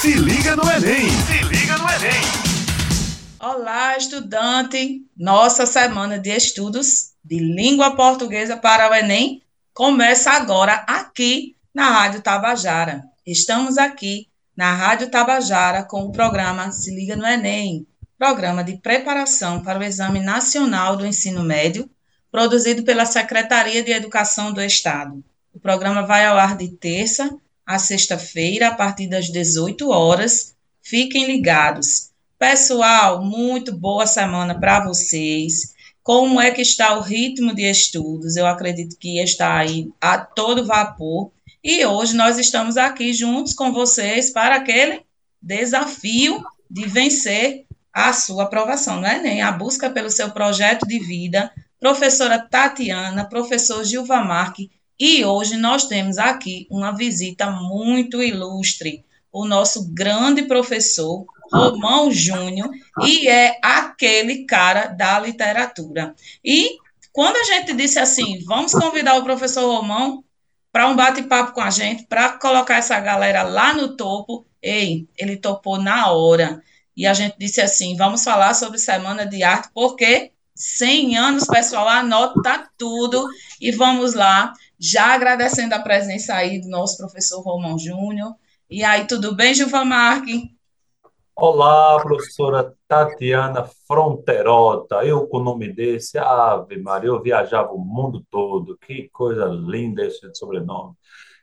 Se liga no Enem! Se liga no Enem! Olá, estudante! Nossa semana de estudos de língua portuguesa para o Enem começa agora aqui na Rádio Tabajara. Estamos aqui na Rádio Tabajara com o programa Se Liga no Enem, programa de preparação para o Exame Nacional do Ensino Médio, produzido pela Secretaria de Educação do Estado. O programa vai ao ar de terça a sexta-feira, a partir das 18 horas. Fiquem ligados. Pessoal, muito boa semana para vocês. Como é que está o ritmo de estudos? Eu acredito que está aí a todo vapor. E hoje nós estamos aqui juntos com vocês para aquele desafio de vencer a sua aprovação no Enem, a busca pelo seu projeto de vida. Professora Tatiana, professor Gilva Marque e hoje nós temos aqui uma visita muito ilustre, o nosso grande professor Romão Júnior, e é aquele cara da literatura. E quando a gente disse assim, vamos convidar o professor Romão para um bate-papo com a gente, para colocar essa galera lá no topo, ei, ele topou na hora. E a gente disse assim, vamos falar sobre Semana de Arte, porque 100 anos, pessoal, anota tudo e vamos lá já agradecendo a presença aí do nosso professor Romão Júnior. E aí, tudo bem, Gilva Marque? Olá, professora Tatiana Fronterota. Eu com o nome desse, Ave Maria, eu viajava o mundo todo. Que coisa linda esse sobrenome.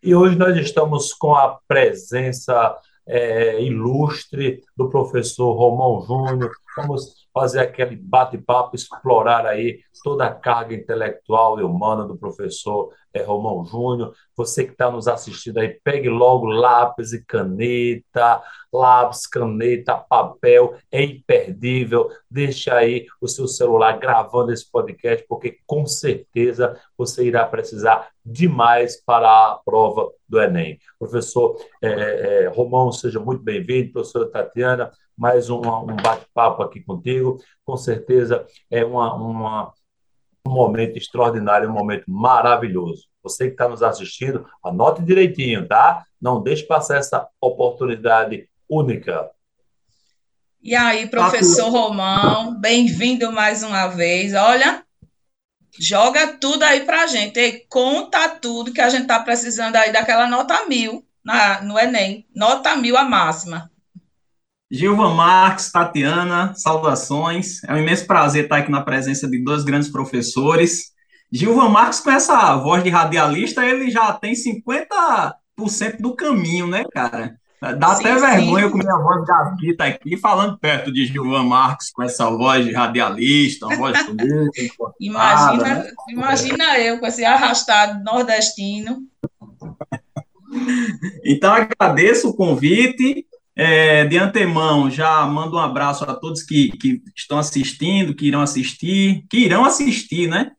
E hoje nós estamos com a presença é, ilustre do professor Romão Júnior. Vamos fazer aquele bate-papo, explorar aí toda a carga intelectual e humana do professor é, Romão Júnior. Você que está nos assistindo aí, pegue logo lápis e caneta, lápis, caneta, papel, é imperdível. Deixe aí o seu celular gravando esse podcast, porque com certeza você irá precisar demais para a prova do Enem. Professor é, é, Romão, seja muito bem-vindo. Professora Tatiana, mais um, um bate-papo aqui contigo. Com certeza é uma, uma, um momento extraordinário, um momento maravilhoso. Você que está nos assistindo, anote direitinho, tá? Não deixe passar essa oportunidade única. E aí, professor Romão, bem-vindo mais uma vez. Olha, joga tudo aí para a gente. E conta tudo que a gente está precisando aí daquela nota mil na, no Enem. Nota mil a máxima. Gilvan Marques, Tatiana, saudações. É um imenso prazer estar aqui na presença de dois grandes professores. Gilvan Marques, com essa voz de radialista, ele já tem 50% do caminho, né, cara? Dá sim, até vergonha sim. com minha voz de artista aqui, falando perto de Gilvan Marques, com essa voz de radialista, uma voz bonita. imagina, né? imagina eu com esse arrastado nordestino. Então, agradeço o convite é, de antemão, já mando um abraço a todos que, que estão assistindo, que irão assistir, que irão assistir, né?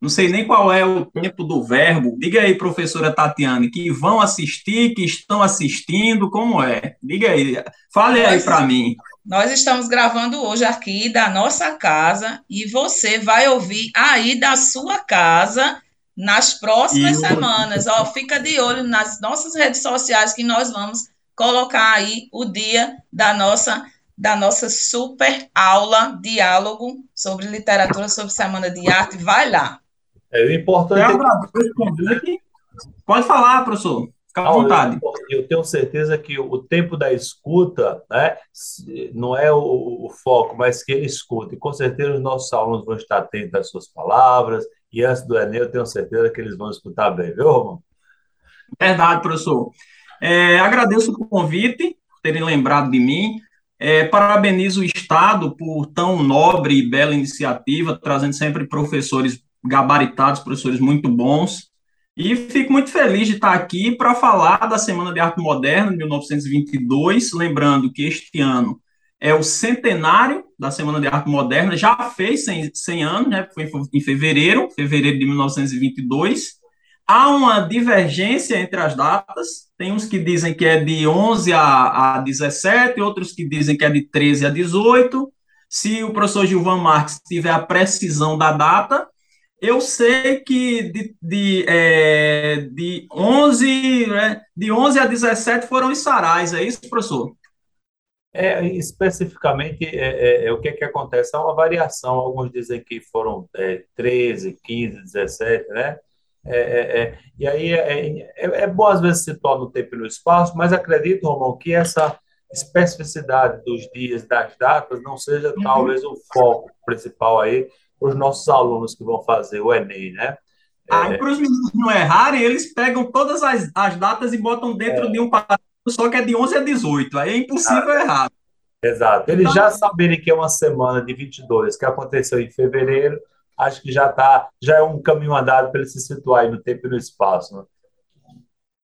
Não sei nem qual é o tempo do verbo. Diga aí, professora Tatiane, que vão assistir, que estão assistindo, como é? Diga aí, fale aí para mim. Nós estamos gravando hoje aqui da nossa casa e você vai ouvir aí da sua casa nas próximas e semanas. Ó, fica de olho nas nossas redes sociais que nós vamos colocar aí o dia da nossa da nossa super aula, diálogo sobre literatura, sobre Semana de Arte. Vai lá. É o importante. É... Pode falar, professor. Fica à vontade. Eu, eu, tenho certeza que o tempo da escuta né, não é o, o, foco, mas que ele escuta. E com certeza os nossos alunos vão estar atentos às suas palavras. E antes do Enem, eu tenho certeza que eles vão escutar bem, viu, Romão? Verdade, professor. É, agradeço o convite, por terem lembrado de mim. É, parabenizo o Estado por tão nobre e bela iniciativa, trazendo sempre professores gabaritados, professores muito bons. E fico muito feliz de estar aqui para falar da Semana de Arte Moderna de 1922, lembrando que este ano é o centenário da Semana de Arte Moderna, já fez 100, 100 anos, né? foi em fevereiro, fevereiro de 1922, Há uma divergência entre as datas, tem uns que dizem que é de 11 a, a 17, outros que dizem que é de 13 a 18. Se o professor Gilvan Marques tiver a precisão da data, Eu sei que de, de, é, de, 11, né, de 11 a 17 foram os sarais, é isso, professor? É, especificamente, é, é, é, o que, que acontece? É uma variação. Alguns dizem que foram é, 13, 15, 17, né? É, é, é, e aí é, é, é, bom às vezes situar no tempo e no espaço, mas acredito, Romão, que essa especificidade dos dias, das datas, não seja uhum. talvez o foco principal aí para os nossos alunos que vão fazer o Enem, né? Aí, para os meninos não errarem, eles pegam todas as, as datas e botam dentro de um parágrafo só que é de 11 a 18, aí é impossível ah, errar. Exato. Eles então, já saberem que é uma semana de 22, que aconteceu em fevereiro, acho que já tá, já é um caminho andado para ele se situar aí no tempo e no espaço. Né?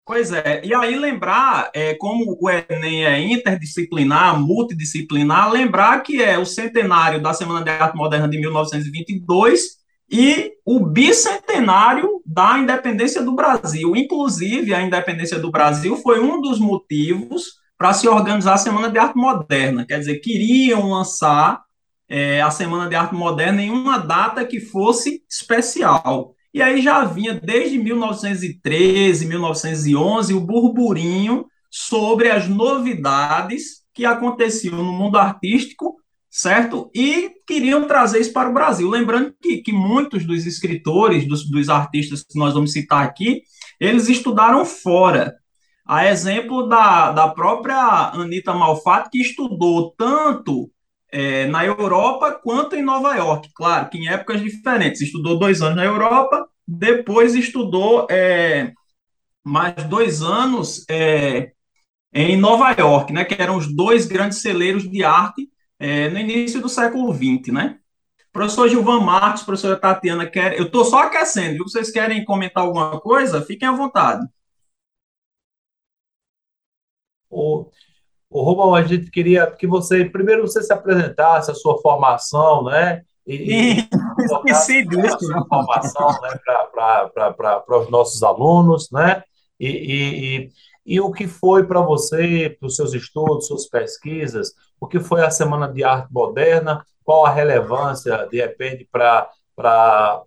Pois é, e aí lembrar, é, como o Enem é interdisciplinar, multidisciplinar, lembrar que é o centenário da Semana de Arte Moderna de 1922 e o bicentenário da independência do Brasil. Inclusive, a independência do Brasil foi um dos motivos para se organizar a Semana de Arte Moderna. Quer dizer, queriam lançar é, a Semana de Arte Moderna em uma data que fosse especial. E aí já vinha desde 1913, 1911, o burburinho sobre as novidades que aconteciam no mundo artístico certo? E queriam trazer isso para o Brasil. Lembrando que, que muitos dos escritores, dos, dos artistas que nós vamos citar aqui, eles estudaram fora. A exemplo da, da própria Anita Malfatti, que estudou tanto é, na Europa quanto em Nova York. Claro que em épocas diferentes. Estudou dois anos na Europa, depois estudou é, mais dois anos é, em Nova York, né, que eram os dois grandes celeiros de arte é, no início do século XX, né? Professor Gilvan Marques, professora Tatiana, quer... eu estou só aquecendo, viu? Vocês querem comentar alguma coisa? Fiquem à vontade. O, o Romão, a gente queria que você, primeiro, você se apresentasse, a sua formação, né? E, e esqueci disso. A sua formação né? para os nossos alunos, né? E, e, e, e o que foi para você, para os seus estudos, suas pesquisas, o que foi a Semana de Arte Moderna, qual a relevância, de repente, para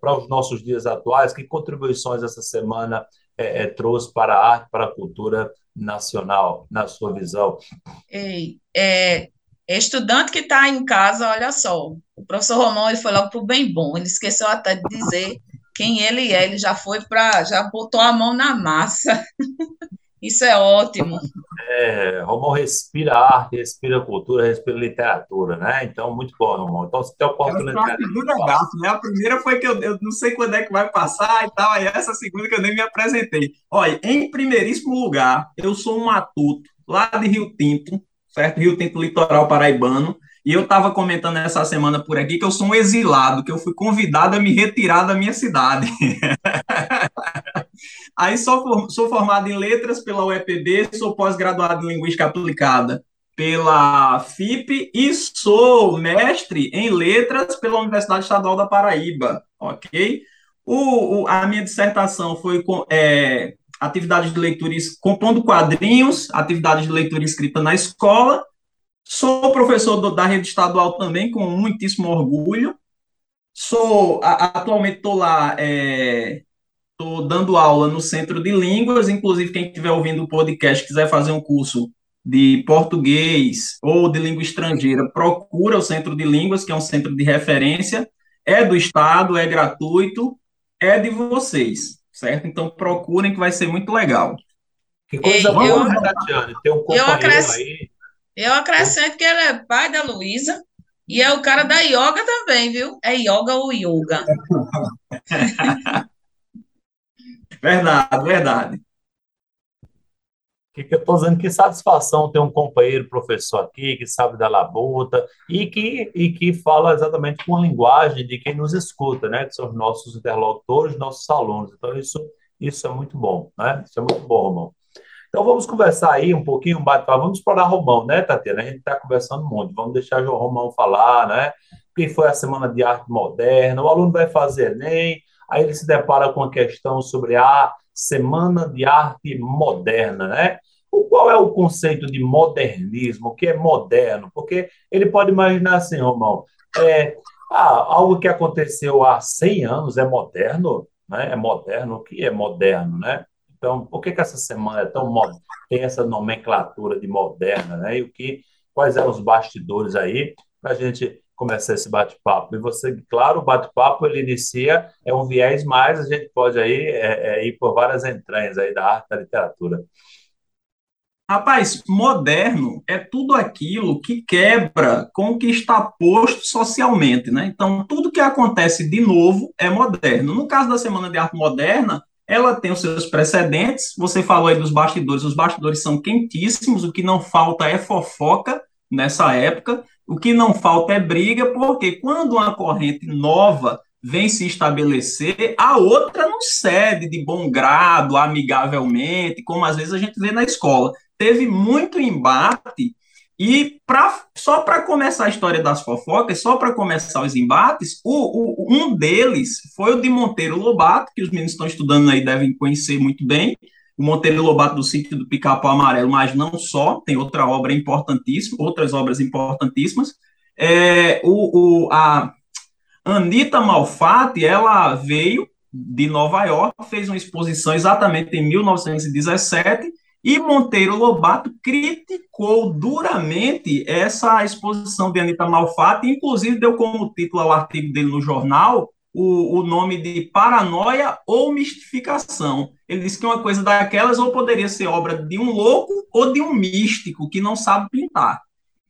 os nossos dias atuais, que contribuições essa semana é, é, trouxe para a arte, para a cultura nacional, na sua visão? Ei, é, estudante que está em casa, olha só, o professor Romão ele foi logo para o bem bom, ele esqueceu até de dizer quem ele é, ele já foi para, já botou a mão na massa. Isso é ótimo. É, Romão respira arte, respira cultura, respira literatura, né? Então, muito bom, Romão. Então, você tem oportunidade. É gato, né? A primeira foi que eu, eu não sei quando é que vai passar e tal, aí essa segunda que eu nem me apresentei. Olha, em primeiríssimo lugar, eu sou um matuto lá de Rio Tinto, certo? Rio Tinto Litoral Paraibano. E eu estava comentando essa semana por aqui que eu sou um exilado, que eu fui convidado a me retirar da minha cidade. Aí sou, sou formado em letras pela UEPB, sou pós-graduado em linguística aplicada pela FIP e sou mestre em letras pela Universidade Estadual da Paraíba, ok? O, o a minha dissertação foi com é, atividades de leitura, compondo quadrinhos, atividades de leitura escrita na escola. Sou professor do, da rede estadual também, com muitíssimo orgulho. Sou, a, atualmente estou lá é, Estou dando aula no Centro de Línguas, inclusive quem estiver ouvindo o podcast quiser fazer um curso de português ou de língua estrangeira, procura o Centro de Línguas, que é um centro de referência, é do Estado, é gratuito, é de vocês, certo? Então procurem que vai ser muito legal. Que coisa boa, eu, né, Tatiane? Tem um companheiro eu acrescento, aí. Eu acrescento que ele é pai da Luísa e é o cara da yoga também, viu? É yoga ou yoga. Verdade, verdade. Que, eu estou dizendo que satisfação ter um companheiro professor aqui que sabe da labuta e que, e que fala exatamente com a linguagem de quem nos escuta, né? Que são os nossos interlocutores, nossos alunos. Então, isso, isso é muito bom, né? Isso é muito bom, Romão. Então, vamos conversar aí um pouquinho, vamos explorar Romão, né, Tatiana? A gente está conversando muito, vamos deixar o Romão falar, né? Quem foi a Semana de Arte Moderna, o aluno vai fazer Enem, Aí ele se depara com a questão sobre a Semana de Arte Moderna, né? O qual é o conceito de modernismo? O que é moderno? Porque ele pode imaginar assim, Romão, é, Ah, algo que aconteceu há 100 anos é moderno, né? É moderno. O que é moderno, né? Então, por que que essa semana é tão mo- tem essa nomenclatura de moderna, né? E o que, quais eram os bastidores aí para a gente começar esse bate-papo? E você, claro, o bate-papo ele inicia é um viés mais, a gente pode aí é, é, ir por várias entranhas aí da arte, da literatura. Rapaz, moderno é tudo aquilo que quebra com o que está posto socialmente, né? Então, tudo que acontece de novo é moderno. No caso da Semana de Arte Moderna, ela tem os seus precedentes. Você falou aí dos bastidores, os bastidores são quentíssimos, o que não falta é fofoca nessa época, o que não falta é briga, porque quando uma corrente nova vem se estabelecer, a outra não cede de bom grado, amigavelmente, como às vezes a gente vê na escola. Teve muito embate e pra, só para começar a história das fofocas, só para começar os embates, o, o, um deles foi o de Monteiro Lobato, que os meninos estão estudando aí devem conhecer muito bem, o Monteiro Lobato do sítio do Pica-Pau Amarelo, mas não só, tem outra obra importantíssima, outras obras importantíssimas. É, o, o, a Anita Malfatti, ela veio de Nova York, fez uma exposição exatamente em 1917 e Monteiro Lobato criticou duramente essa exposição de Anitta Malfatti, inclusive deu como título ao artigo dele no jornal o, o nome de Paranoia ou Mistificação. Ele disse que uma coisa daquelas ou poderia ser obra de um louco ou de um místico que não sabe pintar.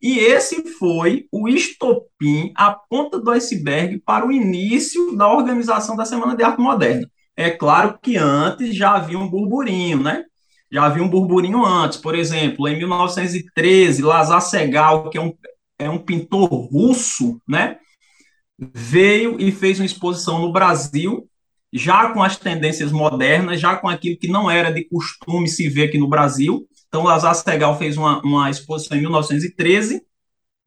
E esse foi o estopim, a ponta do iceberg para o início da organização da Semana de Arte Moderna. É claro que antes já havia um burburinho, né? já havia um burburinho antes. Por exemplo, em 1913, Lazar Segal, que é um, é um pintor russo, né, veio e fez uma exposição no Brasil, já com as tendências modernas, já com aquilo que não era de costume se ver aqui no Brasil. Então, Lazar Segal fez uma, uma exposição em 1913.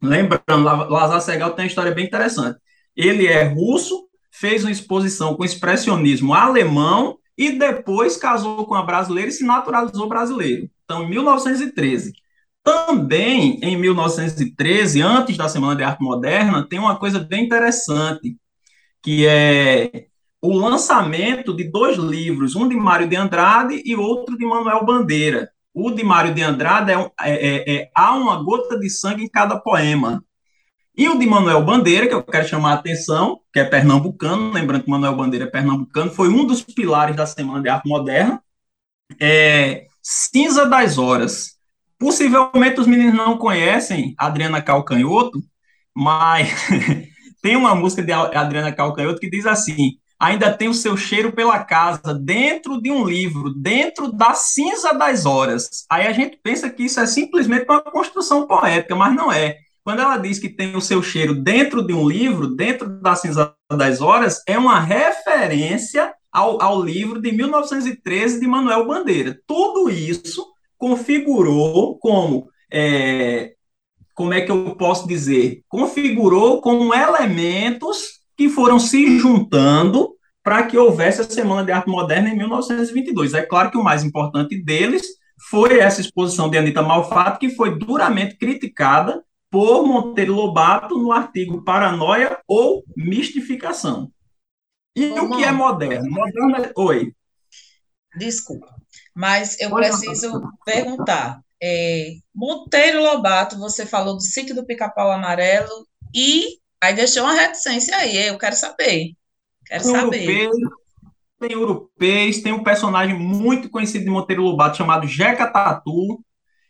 Lembrando, Lazar Segal tem uma história bem interessante. Ele é russo, fez uma exposição com expressionismo alemão e depois casou com a brasileira e se naturalizou brasileiro. Então, em 1913. Também, em 1913, antes da Semana de Arte Moderna, tem uma coisa bem interessante, que é o lançamento de dois livros, um de Mário de Andrade e outro de Manuel Bandeira. O de Mário de Andrade é, é, é, é Há uma gota de sangue em cada poema. E o de Manuel Bandeira, que eu quero chamar a atenção, que é pernambucano, lembrando que Manuel Bandeira é pernambucano, foi um dos pilares da Semana de Arte Moderna, é Cinza das Horas. Possivelmente os meninos não conhecem Adriana Calcanhoto, mas tem uma música de Adriana Calcanhoto que diz assim: ainda tem o seu cheiro pela casa, dentro de um livro, dentro da cinza das horas. Aí a gente pensa que isso é simplesmente uma construção poética, mas não é. Quando ela diz que tem o seu cheiro dentro de um livro, dentro da Cinza das Horas, é uma referência ao, ao livro de 1913 de Manuel Bandeira. Tudo isso configurou como é, como é que eu posso dizer? Configurou como elementos que foram se juntando para que houvesse a Semana de Arte Moderna em 1922. É claro que o mais importante deles foi essa exposição de Anita Malfato, que foi duramente criticada por Monteiro Lobato no artigo Paranoia ou Mistificação. E Ô, o que é moderno? Moderno é... Oi. Desculpa, mas eu Oi, preciso não. perguntar. É, Monteiro Lobato, você falou do sítio do Pica-Pau Amarelo e aí deixou uma reticência aí, eu quero saber. Quero tem saber. Tem europeus, tem um personagem muito conhecido de Monteiro Lobato chamado Jeca Tatu,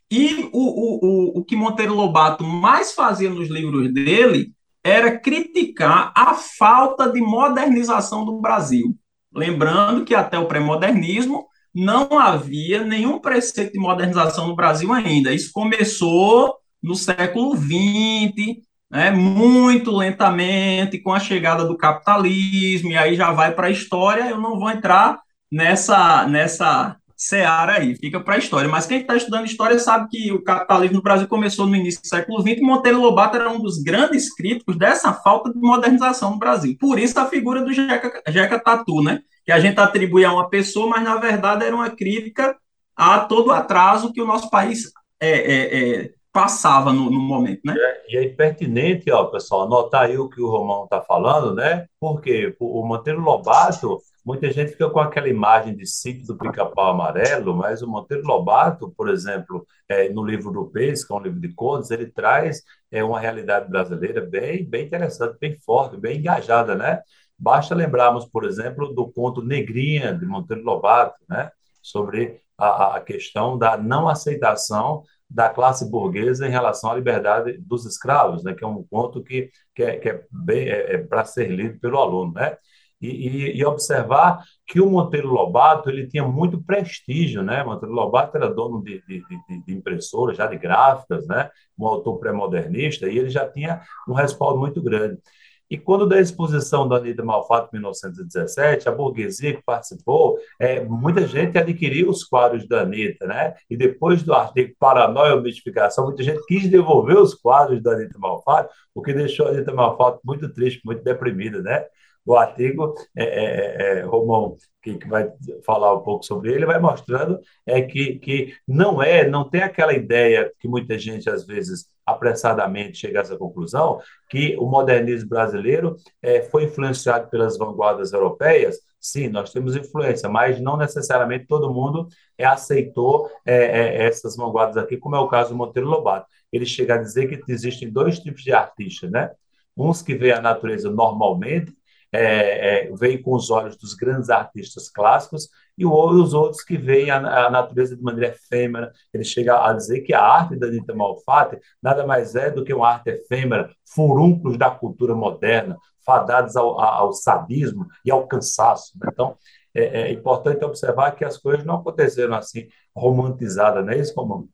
e o, o, o, o que Monteiro Lobato mais fazia nos livros dele era criticar a falta de modernização do Brasil. Lembrando que até o pré-modernismo não havia nenhum preceito de modernização no Brasil ainda. Isso começou no século XX, né, muito lentamente, com a chegada do capitalismo, e aí já vai para a história. Eu não vou entrar nessa, nessa seara aí, fica para a história. Mas quem está estudando história sabe que o capitalismo no Brasil começou no início do século XX e Monteiro Lobato era um dos grandes críticos dessa falta de modernização no Brasil. Por isso a figura do Jeca, Jeca Tatu, né? Que a gente atribui a uma pessoa, mas na verdade era uma crítica a todo o atraso que o nosso país é, é, é, passava no, no momento, né? É, e é pertinente, ó, pessoal, anotar aí o que o Romão está falando, né? Porque o Monteiro Lobato, muita gente fica com aquela imagem de sítio do pica-pau amarelo, mas o Monteiro Lobato, por exemplo, é, no livro do Peixe, que é um livro de contos, ele traz é, uma realidade brasileira bem, bem interessante, bem forte, bem engajada, né? Basta lembrarmos, por exemplo, do conto Negrinha, de Monteiro Lobato, né? Sobre a, a questão da não aceitação da classe burguesa em relação à liberdade dos escravos, né? Que é um ponto que, que é, que é, bem é, é para ser lido pelo aluno, né? E, e, e, observar que o Monteiro Lobato ele tinha muito prestígio, né? Monteiro Lobato era dono de, de, de, de impressoras, já de gráficas, né? Um autor pré-modernista, e ele já tinha um respaldo muito grande. E quando da exposição da Anitta Malfato em 1917, a burguesia que participou, é, muita gente adquiriu os quadros da Anitta, né? E depois do artigo Paranoia ou Mistificação, muita gente quis devolver os quadros da Anitta Malfato, o que deixou a Anitta Malfato muito triste, muito deprimida, né? O artigo, é, é, é, é, Romão, que, que, vai falar um pouco sobre ele, vai mostrando é que, que não é, não tem aquela ideia que muita gente, às vezes, apressadamente chega a essa conclusão, que o modernismo brasileiro é, foi influenciado pelas vanguardas europeias. Sim, nós temos influência, mas não necessariamente todo mundo é, aceitou é, é, essas vanguardas aqui, como é o caso do Monteiro Lobato. Ele chega a dizer que existem dois tipos de artistas, né? Uns que veem a natureza normalmente é, é, veem com os olhos dos grandes artistas clássicos e os outros que veem a, a natureza de maneira efêmera. Ele chega a dizer que a arte da Anitta Malfatti nada mais é do que uma arte efêmera, furúnculos da cultura moderna, fadados ao, ao sadismo e ao cansaço. Então, é, é, importante observar que as coisas não aconteceram assim romantizadas, não é isso, Comando?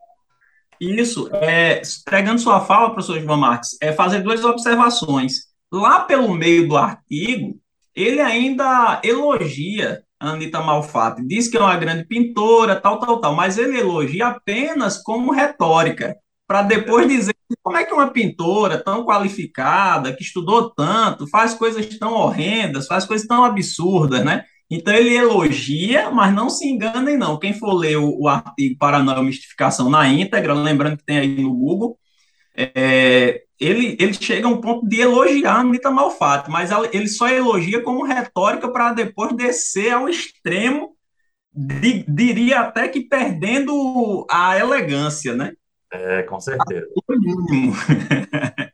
Isso, é, pegando sua fala, professor João Marques, é fazer duas observações. Lá pelo meio do artigo, ele ainda elogia a Anitta Malfatti, diz que é uma grande pintora, tal, tal, tal, mas ele elogia apenas como retórica, para depois dizer como é que uma pintora tão qualificada, que estudou tanto, faz coisas tão horrendas, faz coisas tão absurdas, né? Então ele elogia, mas não se enganem não. Quem for ler o, o artigo Paranoia Mistificação na íntegra, lembrando que tem aí no Google, é, ele, ele chega a um ponto de elogiar a Anitta Malfato, mas ele só elogia como retórica para depois descer ao extremo, de, diria até que perdendo a elegância, né? É, com certeza.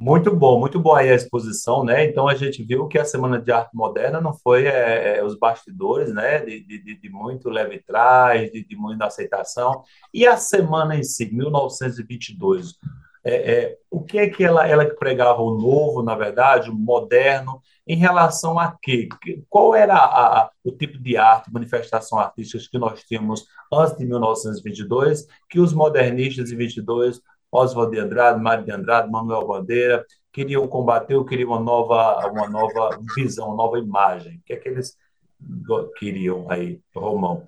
Muito bom, muito boa aí a exposição, né? Então a gente viu que a Semana de Arte Moderna não foi é, é os bastidores, né? De, de, de muito leve trás, de, de muita aceitação. E a semana em si, 1922, é, é, o que é que ela, ela pregava o novo, na verdade, o moderno, em relação a quê? Qual era a, a, o tipo de arte, manifestação artística que nós tínhamos antes de 1922, que os modernistas de 22 Oswald de Andrade, Mário de Andrade, Manuel Bandeira, queriam combater, queriam uma nova, uma nova visão, uma nova imagem. O que é que eles queriam aí, Romão?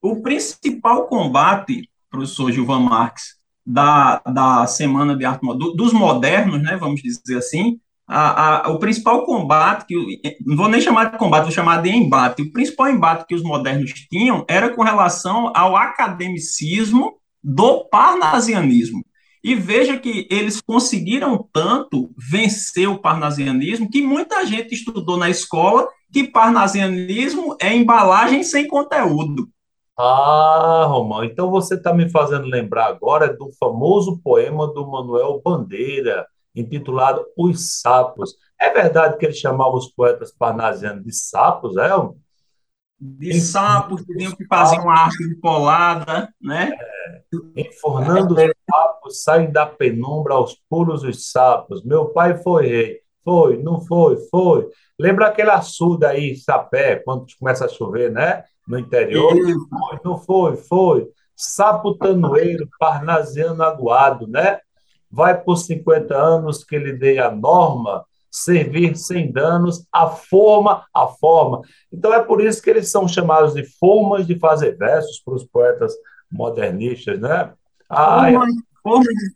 O principal combate, professor Gilvan Marques, da, da Semana de Arte do, dos modernos, né, vamos dizer assim, a, a, o principal combate, que não vou nem chamar de combate, vou chamar de embate. O principal embate que os modernos tinham era com relação ao academicismo do parnasianismo. E veja que eles conseguiram tanto vencer o parnasianismo que muita gente estudou na escola que parnasianismo é embalagem sem conteúdo. Ah, Romão, então você está me fazendo lembrar agora do famoso poema do Manuel Bandeira, intitulado Os Sapos. É verdade que ele chamava os poetas parnasianos de sapos, é? De sapos, que tinham que fazer uma arte polada, né? É. Enfornando os sapos, saem da penumbra aos pulos os sapos. Meu pai foi rei. Foi, não foi, foi. Lembra aquele açude aí, sapé, quando começa a chover, né? No interior. Foi, não foi, foi. Sapo tanoeiro, parnasiano aguado, né? Vai por 50 anos que ele dei a norma, servir sem danos, a forma, a forma. Então é por isso que eles são chamados de formas de fazer versos para os poetas modernistas, né? Forma, forma, de,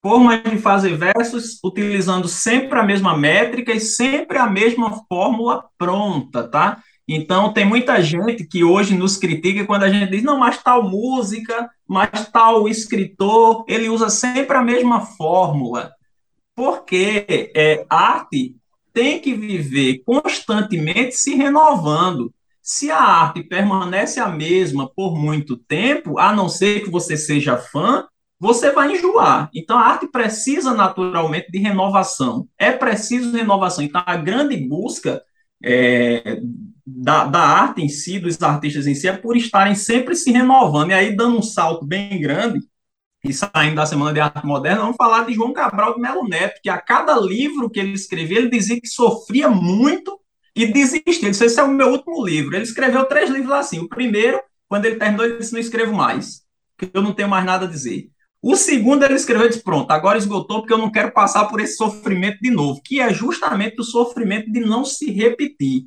forma de fazer versos utilizando sempre a mesma métrica e sempre a mesma fórmula pronta, tá? Então, tem muita gente que hoje nos critica quando a gente diz, não, mas tal música, mas tal escritor, ele usa sempre a mesma fórmula. Porque é, arte tem que viver constantemente se renovando. Se a arte permanece a mesma por muito tempo, a não ser que você seja fã, você vai enjoar. Então, a arte precisa naturalmente de renovação. É preciso renovação. Então, a grande busca é, da, da arte em si, dos artistas em si, é por estarem sempre se renovando. E aí, dando um salto bem grande, e saindo da Semana de Arte Moderna, vamos falar de João Cabral de Melo Neto, que a cada livro que ele escrevia, ele dizia que sofria muito e desistia. Ele disse, esse é o meu último livro. Ele escreveu três livros assim. O primeiro, quando ele terminou, ele disse, não escrevo mais, porque eu não tenho mais nada a dizer. O segundo, ele escreveu e disse, pronto, agora esgotou, porque eu não quero passar por esse sofrimento de novo, que é justamente o sofrimento de não se repetir.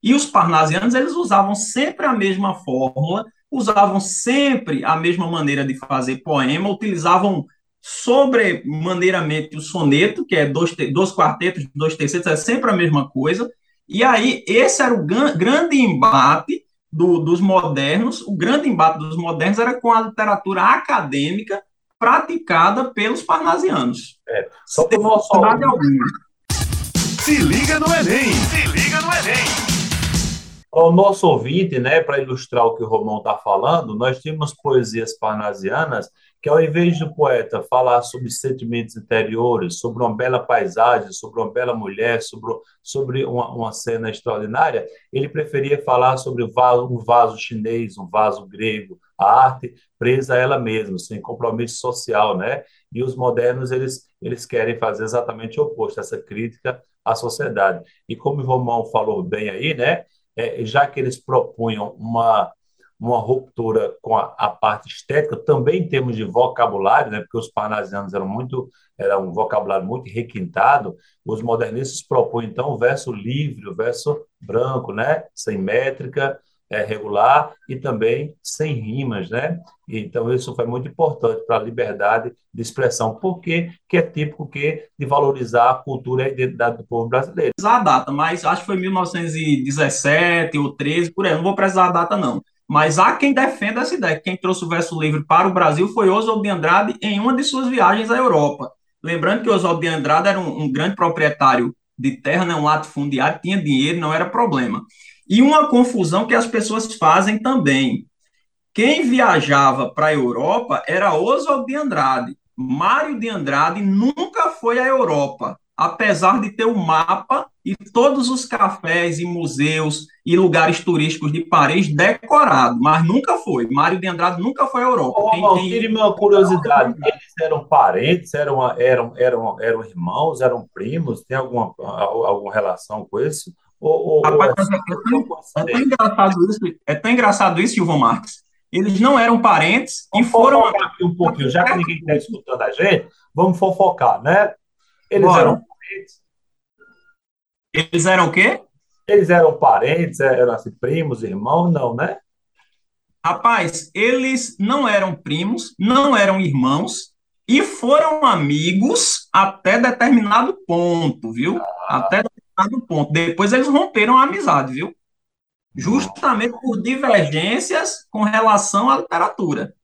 E os parnasianos, eles usavam sempre a mesma fórmula, usavam sempre a mesma maneira de fazer poema, utilizavam sobremaneiramente o soneto, que é dois, dois quartetos, dois terceiros, é sempre a mesma coisa. E aí, esse era o grande embate do, dos modernos, o grande embate dos modernos era com a literatura acadêmica praticada pelos parnasianos. É, só o nosso... Se liga no Enem! Se liga no Enem! O nosso ouvinte, né, para ilustrar o que o Romão está falando, nós tínhamos poesias parnasianas que, ao invés do poeta falar sobre sentimentos interiores, sobre uma bela paisagem, sobre uma bela mulher, sobre, sobre uma, uma cena extraordinária, ele preferia falar sobre um vaso, um vaso chinês, um vaso grego, a arte presa a ela mesma, sem compromisso social, né? E os modernos, eles, eles querem fazer exatamente o oposto, essa crítica à sociedade. E como o Romão falou bem aí, né? É, já que eles propunham uma, uma ruptura com a, a, parte estética, também em termos de vocabulário, né, porque os parnasianos eram muito era um vocabulário muito requintado, os modernistas propõem então o verso livre, o verso branco, né, sem métrica, é, regular e também sem rimas, né? Então isso foi muito importante para a liberdade de expressão, porque que é típico que de valorizar a cultura e a identidade do povo brasileiro. A data, mas acho que foi 1917 ou 13, por aí, não vou precisar a data não. Mas há quem defenda essa ideia. Quem trouxe o verso livre para o Brasil foi Oswald de Andrade em uma de suas viagens à Europa. Lembrando que Oswald de Andrade era um, um grande proprietário de terra, né, um latifundiário, tinha dinheiro, não era problema. E uma confusão que as pessoas fazem também. Quem viajava para a Europa era Oswald de Andrade. Mário de Andrade nunca foi à Europa, apesar de ter o um mapa e todos os cafés e museus e lugares turísticos de Paris decorado, mas nunca foi. Mário de Andrade nunca foi à Europa. Oh, quem, quem... uma curiosidade. Eles eram parentes, eram, eram, eram, eram irmãos, eram primos? Tem alguma, alguma relação com isso? Ou, Rapaz, é, tão, é, tão, engraçado isso, é tão engraçado isso, Marques. Eles não eram parentes vamos e foram. aqui um pouquinho, já que ninguém está escutando a gente, vamos fofocar, né? Eles Bora. eram parentes. Eles eram o quê? Eles eram parentes, é, eram assim, primos, irmãos, não, né? Rapaz, eles não eram primos, não eram irmãos e foram amigos até determinado ponto, viu? Ah. Até determinado ponto. Depois eles romperam a amizade, viu? Justamente por divergências com relação à literatura.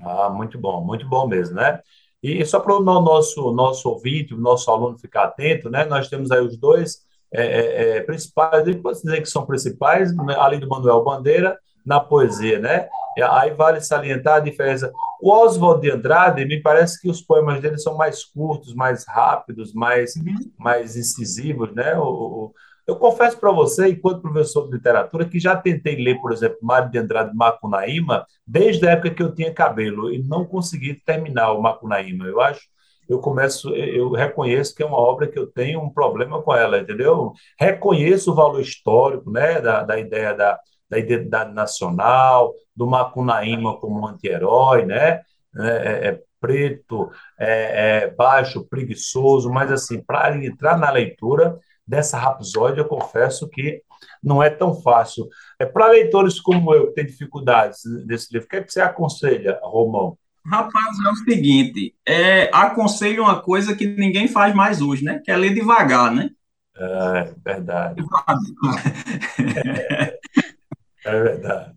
Ah, muito bom, muito bom mesmo, né? E só para o nosso, nosso ouvinte, o nosso aluno ficar atento, né? Nós temos aí os dois é, é, é principais, pode dizer que são principais, né? além do Manuel Bandeira, na poesia, né? Aí vale salientar a diferença. O Oswald de Andrade, me parece que os poemas dele são mais curtos, mais rápidos, mais, uhum. mais incisivos, né? O, eu confesso para você, enquanto professor de literatura, que já tentei ler, por exemplo, Mário de Andrade Macunaíma, desde a época que eu tinha cabelo, e não consegui terminar o Macunaíma. Eu acho, eu começo, eu reconheço que é uma obra que eu tenho um problema com ela, entendeu? Reconheço o valor histórico, né, da, da ideia da, da identidade nacional, do Macunaíma como anti-herói, né? É, é, é preto, é, é, baixo, preguiçoso, mas assim, para entrar na leitura dessa rapsódia, eu confesso que não é tão fácil. É para leitores como eu que têm dificuldades desse livro, o que, é que você aconselha, Romão? Rapaz, é o seguinte, é, aconselho uma coisa que ninguém faz mais hoje, né? Que é ler devagar, né? É verdade. É, é verdade.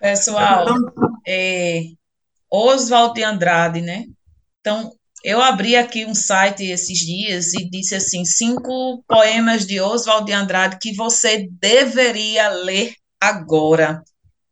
Pessoal, é, Oswald de Andrade, né? Então, eu abri aqui um site esses dias e disse assim: cinco poemas de Oswald de Andrade que você deveria ler agora.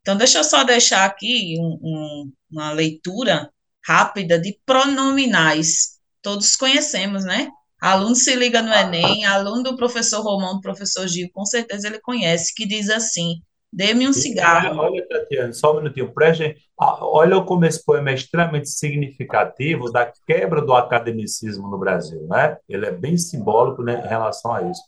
Então, deixa eu só deixar aqui um, um, uma leitura rápida de pronominais. Todos conhecemos, né? Aluno se liga no Enem, aluno do professor Romão, do professor Gil, com certeza ele conhece, que diz assim: Dê-me um cigarro. Olha, Tatiana, só um minutinho. Preste, olha como esse poema é extremamente significativo da quebra do academicismo no Brasil, né? Ele é bem simbólico né, em relação a isso.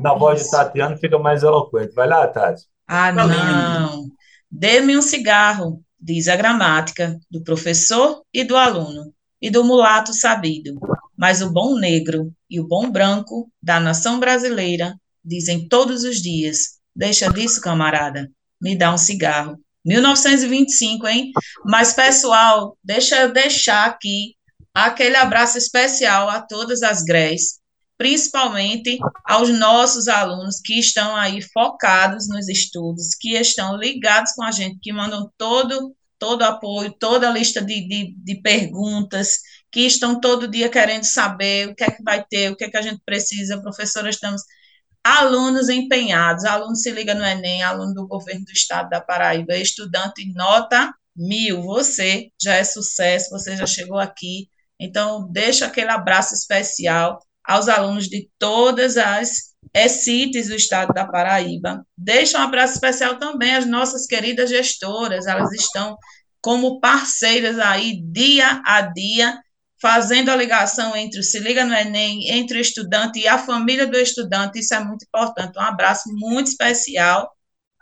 Na isso. voz de Tatiana fica mais eloquente. Vai lá, Tati. Ah, não. Dê-me um cigarro, diz a gramática do professor e do aluno, e do mulato sabido. Mas o bom negro e o bom branco da nação brasileira dizem todos os dias Deixa disso, camarada. Me dá um cigarro. 1925, hein? Mas, pessoal, deixa eu deixar aqui aquele abraço especial a todas as GREs, principalmente aos nossos alunos que estão aí focados nos estudos, que estão ligados com a gente, que mandam todo todo apoio, toda a lista de, de, de, perguntas, que estão todo dia querendo saber o que é que vai ter, o que é que a gente precisa. Professora, estamos Alunos empenhados, aluno se liga no Enem, aluno do governo do estado da Paraíba, estudante nota mil. Você já é sucesso, você já chegou aqui. Então, deixa aquele abraço especial aos alunos de todas as ECITs do estado da Paraíba. Deixa um abraço especial também às nossas queridas gestoras, elas estão como parceiras aí dia a dia fazendo a ligação entre o Se Liga no Enem, entre o estudante e a família do estudante, isso é muito importante. Um abraço muito especial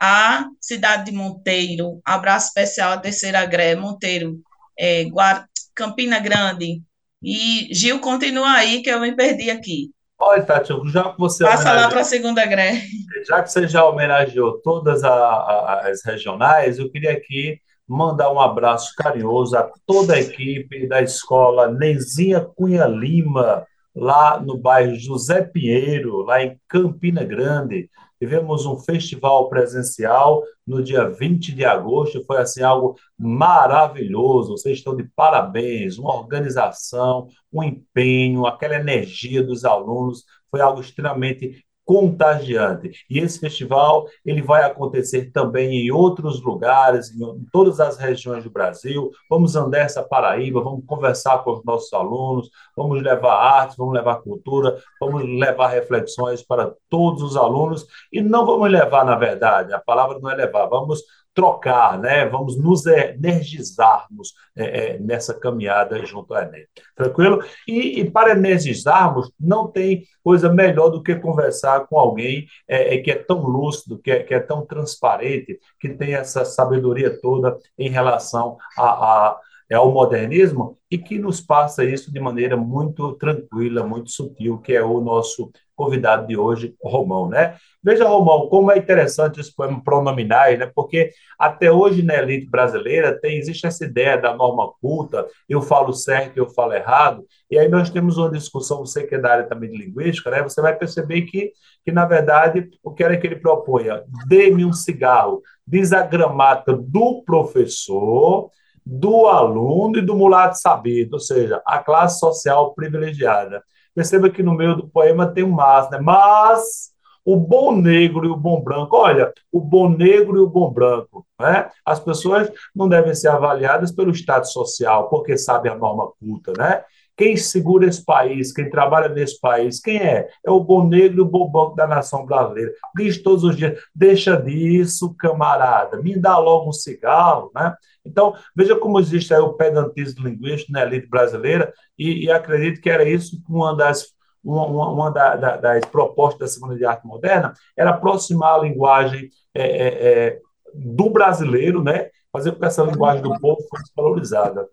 à cidade de Monteiro, abraço especial à Terceira Gré, Monteiro, é, Guar... Campina Grande. E Gil, continua aí, que eu me perdi aqui. Olha, Tati, já que você. Passa lá para a segunda gré. Já que você já homenageou todas a, a, as regionais, eu queria aqui mandar um abraço carinhoso a toda a equipe da escola Nenzinha Cunha Lima, lá no bairro José Pinheiro, lá em Campina Grande. Tivemos um festival presencial no dia 20 de agosto, foi assim algo maravilhoso. Vocês estão de parabéns, uma organização, um empenho, aquela energia dos alunos, foi algo extremamente contagiante. E esse festival ele vai acontecer também em outros lugares, em todas as regiões do Brasil. Vamos andar essa Paraíba, vamos conversar com os nossos alunos, vamos levar arte, vamos levar cultura, vamos levar reflexões para todos os alunos e não vamos levar, na verdade, a palavra não é levar, vamos trocar, né? vamos nos energizarmos é, é, nessa caminhada junto ao Enem. Tranquilo? E, e, para energizarmos, não tem coisa melhor do que conversar com alguém é, é, que é tão lúcido, que é, que é tão transparente, que tem essa sabedoria toda em relação a, a é modernismo e que nos passa isso de maneira muito tranquila, muito sutil, que é o nosso convidado de hoje, Romão, né? Veja, Romão, como é interessante esse poema pronominais, né? Porque até hoje na elite brasileira tem existe essa ideia da norma culta, eu falo certo, eu falo errado, e aí nós temos uma discussão, você que é da área também de linguística, né? Você vai perceber que, que na verdade, o que era que ele propunha? Dê-me um cigarro, diz a gramática do professor, do aluno e do mulato sabido, ou seja, a classe social privilegiada. Perceba que no meio do poema tem um mas, né? Mas o bom negro e o bom branco, olha, o bom negro e o bom branco, né? As pessoas não devem ser avaliadas pelo estado social, porque sabem a norma culta, né? Quem segura esse país, quem trabalha nesse país, quem é? É o bom negro e o bom banco da nação brasileira. Diz todos os dias, deixa disso, camarada, me dá logo um cigarro, né? Então, veja como existe aí o pedantismo linguístico na elite brasileira, e, e acredito que era isso uma das uma, uma da, da, das propostas da Semana de Arte Moderna era aproximar a linguagem é, é, é do brasileiro, né? fazer com que essa linguagem do povo fosse valorizada.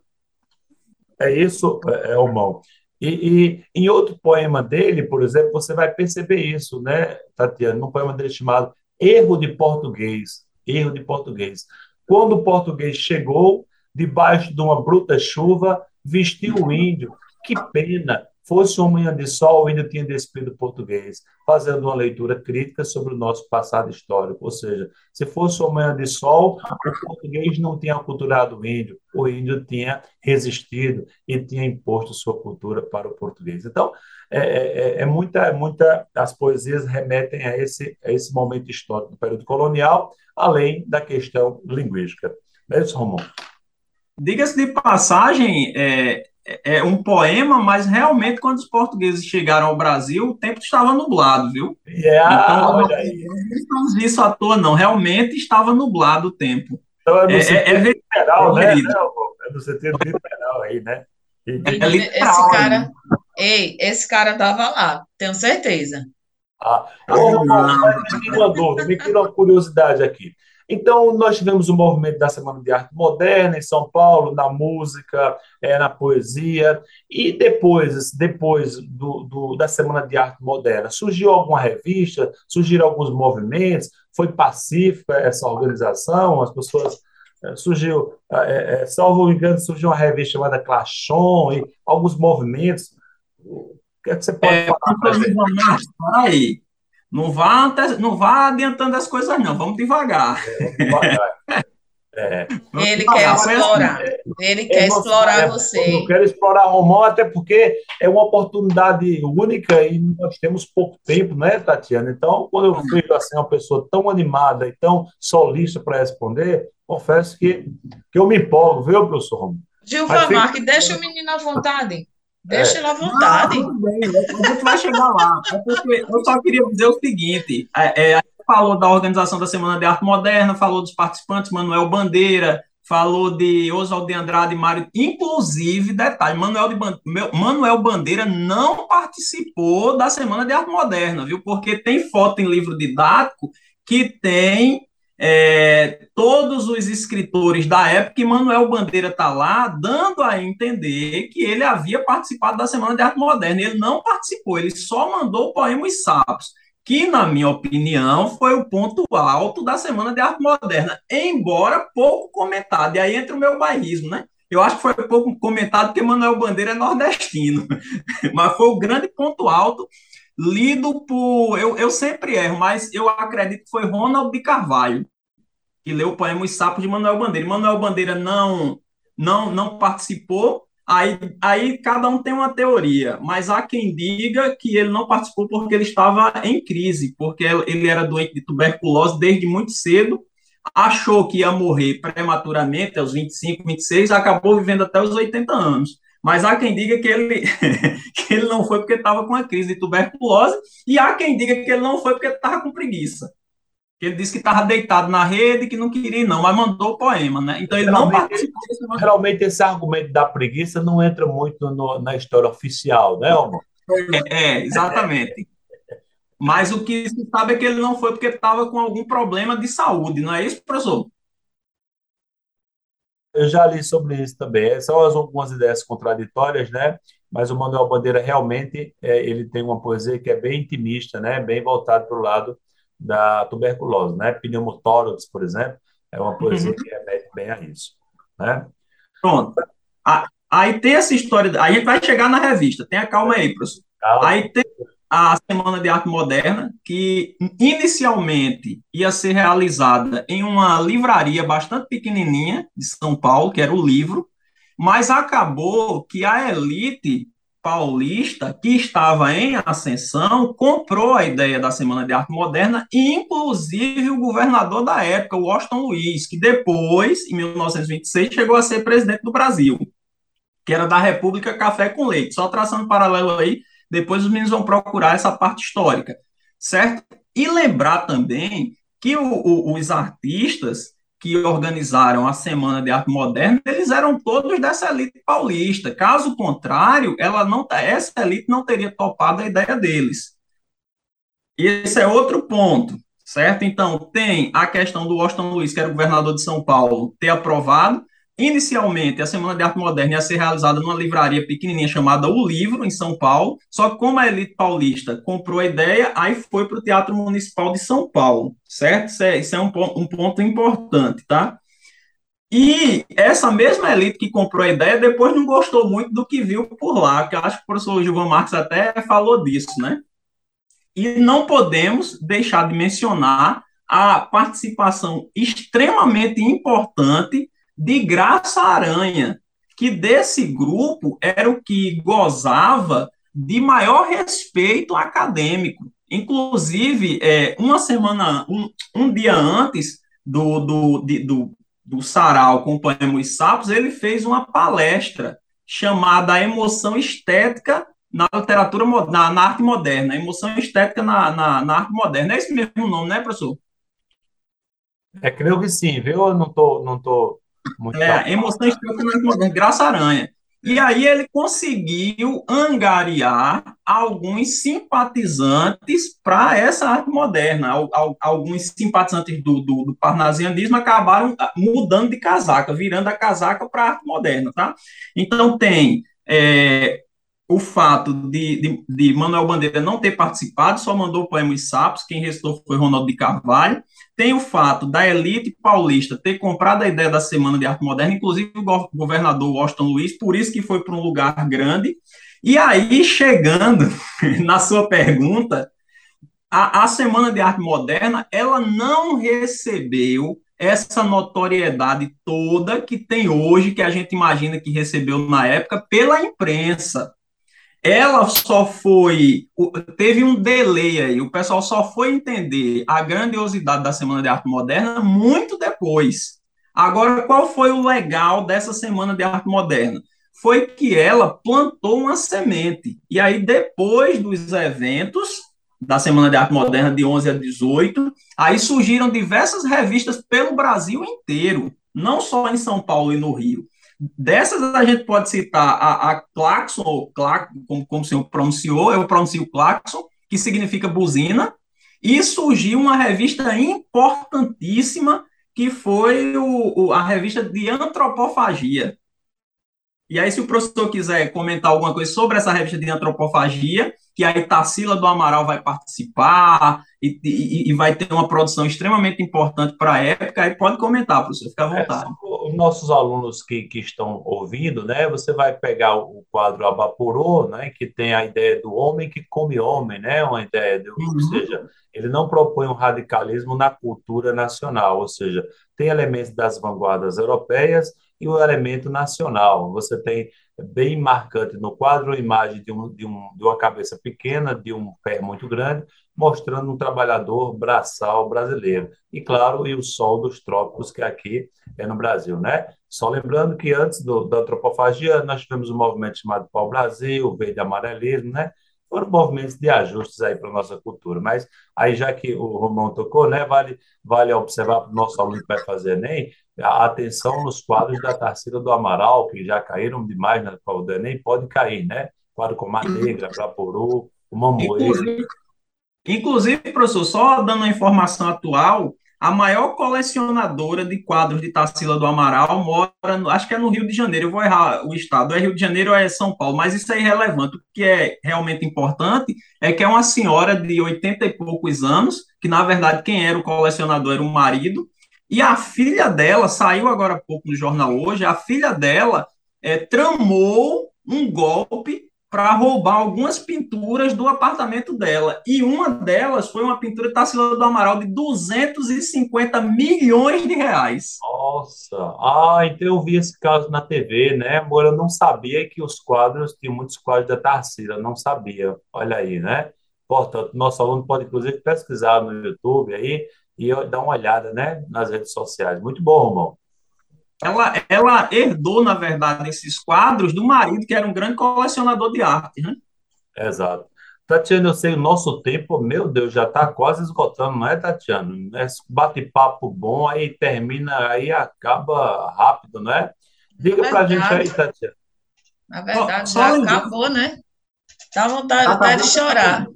É isso, é, é Mão. E, e, em outro poema dele, por exemplo, você vai perceber isso, né, Tatiana? Num poema dele chamado Erro de Português. Erro de Português. Quando o português chegou, debaixo de uma bruta chuva, vestiu o índio. Que pena, fosse uma manhã de sol, ainda tinha despido português, fazendo uma leitura crítica sobre o nosso passado histórico. Ou seja, se fosse uma manhã de sol, o português não tinha aculturado o índio, o índio tinha resistido e tinha imposto sua cultura para o português. Então, é, é, é, é muita, é muita, as poesias remetem a esse, a esse momento histórico do período colonial, além da questão linguística. É isso, Romão? Diga-se de passagem, é, é um poema, mas realmente quando os portugueses chegaram ao Brasil, o tempo estava nublado, viu? Yeah, então, olha aí. não estamos isso à toa, não. Realmente estava nublado o tempo. Então é no é, sentido é, é literal, né? É no sentido literal aí, né? É literal, esse cara, né? ei, esse cara estava lá, tenho certeza. Ah, oh, me tira uma dúvida, me tira uma curiosidade aqui. Então, nós tivemos o movimento da Semana de Arte Moderna em São Paulo, na música, é, na poesia, e depois, depois do, do, da Semana de Arte Moderna, surgiu alguma revista, surgiram alguns movimentos, foi pacífica essa organização, as pessoas é, surgiu, é, é, salvo engano, surgiu uma revista chamada Clachon e alguns movimentos. O que, é que você pode é, falar para? Não vá, não vá adiantando as coisas, não. Vamos devagar. É, devagar. É. Ele quer explorar. Ele quer explorar você. Eu quero explorar Romão, até porque é uma oportunidade única e nós temos pouco tempo, né, Tatiana? Então, quando eu vejo assim, uma pessoa tão animada e tão solista para responder, confesso que, que eu me empolgo, viu, professor Romão? Gilvan Marques, deixa o menino à vontade. Deixa é. ele à vontade. Não, bem, a gente vai chegar lá. É eu só queria dizer o seguinte: é, é, a gente falou da organização da Semana de Arte Moderna, falou dos participantes, Manuel Bandeira, falou de Oswaldo de Andrade e Mário. Inclusive, detalhe: Manuel, de Manuel Bandeira não participou da Semana de Arte Moderna, viu? Porque tem foto em livro didático que tem é, todos os escritores da época, e Manuel Bandeira está lá, dando a entender que ele havia participado da Semana de Arte Moderna. Ele não participou, ele só mandou o poema Os Sapos, que, na minha opinião, foi o ponto alto da Semana de Arte Moderna, embora pouco comentado. E aí entra o meu bairrismo, né? Eu acho que foi pouco comentado porque Manuel Bandeira é nordestino, mas foi o grande ponto alto lido por. Eu, eu sempre erro, mas eu acredito que foi Ronald de Carvalho, que leu o poema Os Sapos de Manuel Bandeira. Manuel Bandeira não, não, não participou, aí, aí cada um tem uma teoria, mas há quem diga que ele não participou porque ele estava em crise, porque ele era doente de tuberculose desde muito cedo, achou que ia morrer prematuramente, aos 25, 26, acabou vivendo até os 80 anos. Mas há quem diga que ele, que ele não foi porque estava com a crise de tuberculose, e há quem diga que ele não foi porque estava com preguiça. Ele disse que estava deitado na rede, que não queria, não, mas mandou o poema, né? Então ele geralmente, não participou. Geralmente esse argumento da preguiça não entra muito no, na história oficial, né, Omar? É, é, exatamente. mas o que se sabe é que ele não foi porque estava com algum problema de saúde, não é isso, professor? Eu já li sobre isso também. São algumas ideias contraditórias, né? Mas o Manuel Bandeira realmente é, ele tem uma poesia que é bem intimista, né? Bem voltado para o lado da tuberculose, né? Pneumotórax, por exemplo, é uma poesia uhum. que remete bem a isso, né? Pronto. Aí tem essa história, aí a gente vai chegar na revista, tenha calma aí, professor. Calma. Aí tem a Semana de Arte Moderna, que inicialmente ia ser realizada em uma livraria bastante pequenininha de São Paulo, que era o livro, mas acabou que a elite paulista, que estava em ascensão, comprou a ideia da Semana de Arte Moderna, inclusive o governador da época, Washington Luiz, que depois, em 1926, chegou a ser presidente do Brasil, que era da República Café com Leite. Só traçando um paralelo aí, depois os meninos vão procurar essa parte histórica, certo? E lembrar também que o, o, os artistas que organizaram a Semana de Arte Moderna, eles eram todos dessa elite paulista. Caso contrário, ela não, essa elite não teria topado a ideia deles. E esse é outro ponto, certo? Então, tem a questão do Washington Luiz, que era governador de São Paulo, ter aprovado, Inicialmente, a Semana de Arte Moderna ia ser realizada numa livraria pequenininha chamada O Livro, em São Paulo, só que como a elite paulista comprou a ideia, aí foi para o Teatro Municipal de São Paulo, certo? Isso é, isso é um, um ponto importante, tá? E essa mesma elite que comprou a ideia depois não gostou muito do que viu por lá, que acho que o professor Gilvan Marques até falou disso, né? E não podemos deixar de mencionar a participação extremamente importante de Graça Aranha, que desse grupo era o que gozava de maior respeito acadêmico. Inclusive, é, uma semana, um, um dia antes do, do, de, do, do Sarau com Sapos, ele fez uma palestra chamada Emoção Estética na literatura, na, na arte moderna, Emoção Estética na, na, na, arte moderna. É esse mesmo nome, né, professor? É, creio que sim, viu? Eu não tô, não tô muito... É, Emoção na arte moderna, Graça Aranha. E aí ele conseguiu angariar alguns simpatizantes para essa arte moderna. Alguns simpatizantes do, do, do, parnasianismo acabaram ah, mudando de casaca, virando a casaca para a arte moderna, tá? Então tem é, o fato de, de, de, Manuel Bandeira não ter participado, só mandou o poema Os Sapos, quem restou foi Ronaldo de Carvalho. Tem o fato da elite paulista ter comprado a ideia da Semana de Arte Moderna, inclusive o governador Washington Luiz, por isso que foi para um lugar grande. E aí, chegando na sua pergunta, a, a Semana de Arte Moderna, ela não recebeu essa notoriedade toda que tem hoje, que a gente imagina que recebeu na época, pela imprensa ela só foi. Teve um delay aí, o pessoal só foi entender a grandiosidade da Semana de Arte Moderna muito depois. Agora, qual foi o legal dessa Semana de Arte Moderna? Foi que ela plantou uma semente. E aí, depois dos eventos da Semana de Arte Moderna, de 11 a 18, aí surgiram diversas revistas pelo Brasil inteiro, não só em São Paulo e no Rio. Dessas a gente pode citar a, a Claxon, ou Clax, como, como o senhor pronunciou, eu pronuncio Claxon, que significa buzina, e surgiu uma revista importantíssima, que foi o, o, a revista de antropofagia. E aí, se o professor quiser comentar alguma coisa sobre essa revista de antropofagia, que aí Tarsila do Amaral vai participar e, e, e vai ter uma produção extremamente importante para a época, aí pode comentar, professor, fica à é, vontade. É, os nossos alunos que, que estão ouvindo, né, você vai pegar o quadro Abaporô, né, que tem a ideia do homem que come homem, né, uma ideia, de, uhum. ou seja, ele não propõe um radicalismo na cultura nacional, ou seja, tem elementos das vanguardas europeias, e o elemento nacional. Você tem bem marcante no quadro a imagem de, um, de, um, de uma cabeça pequena, de um pé muito grande, mostrando um trabalhador braçal brasileiro. E, claro, e o sol dos trópicos, que aqui é no Brasil, né? Só lembrando que antes do, da antropofagia, nós tivemos um movimento chamado Pau Brasil, Verde Amarelismo, né? foram movimentos de ajustes aí para a nossa cultura. Mas aí, já que o Romão tocou, né, vale, vale observar para o nosso aluno que vai fazer Enem, a atenção nos quadros da Tarsila do Amaral, que já caíram demais na prova do Enem, pode cair, né? Quadro como a Negra, Praporô, o Mamoeiro. Inclusive, inclusive, professor, só dando a informação atual, a maior colecionadora de quadros de Tarsila do Amaral mora, acho que é no Rio de Janeiro, eu vou errar o estado, é Rio de Janeiro ou é São Paulo, mas isso é irrelevante. O que é realmente importante é que é uma senhora de 80 e poucos anos, que na verdade quem era o colecionador era o marido, e a filha dela, saiu agora há pouco no jornal hoje, a filha dela é, tramou um golpe para roubar algumas pinturas do apartamento dela. E uma delas foi uma pintura de Tarsila do Amaral de 250 milhões de reais. Nossa! Ah, então eu vi esse caso na TV, né, amor? Eu não sabia que os quadros, tinham muitos quadros da Tarsila, não sabia. Olha aí, né? Portanto, nosso aluno pode, inclusive, pesquisar no YouTube aí e dar uma olhada, né, nas redes sociais. Muito bom, irmão ela, ela herdou, na verdade, esses quadros do marido, que era um grande colecionador de arte, né? Exato. Tatiana, eu sei, o nosso tempo, meu Deus, já está quase esgotando, não é, Tatiana? Esse bate-papo bom, aí termina, aí acaba rápido, não é? Diga para a gente aí, Tatiana. Na verdade, oh, já acabou, né? Dá vontade, ah, vontade de chorar.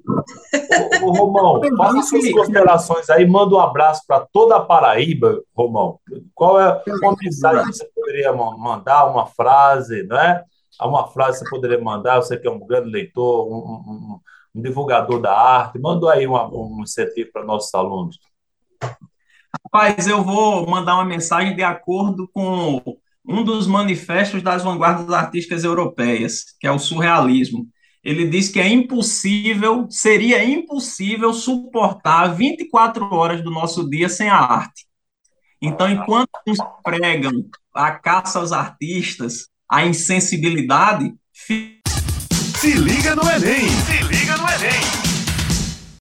Ô, ô, Romão, faça suas considerações aí, manda um abraço para toda a Paraíba, Romão. Qual é uma mensagem que você poderia mandar, uma frase, não é? Uma frase que você poderia mandar, você que é um grande leitor, um, um, um divulgador da arte, manda aí uma, um incentivo para nossos alunos. Rapaz, eu vou mandar uma mensagem de acordo com um dos manifestos das vanguardas artísticas europeias, que é o surrealismo. Ele diz que é impossível, seria impossível suportar 24 horas do nosso dia sem a arte. Então, enquanto uns pregam a caça aos artistas, a insensibilidade. Se liga no Enem! Se liga no Enem!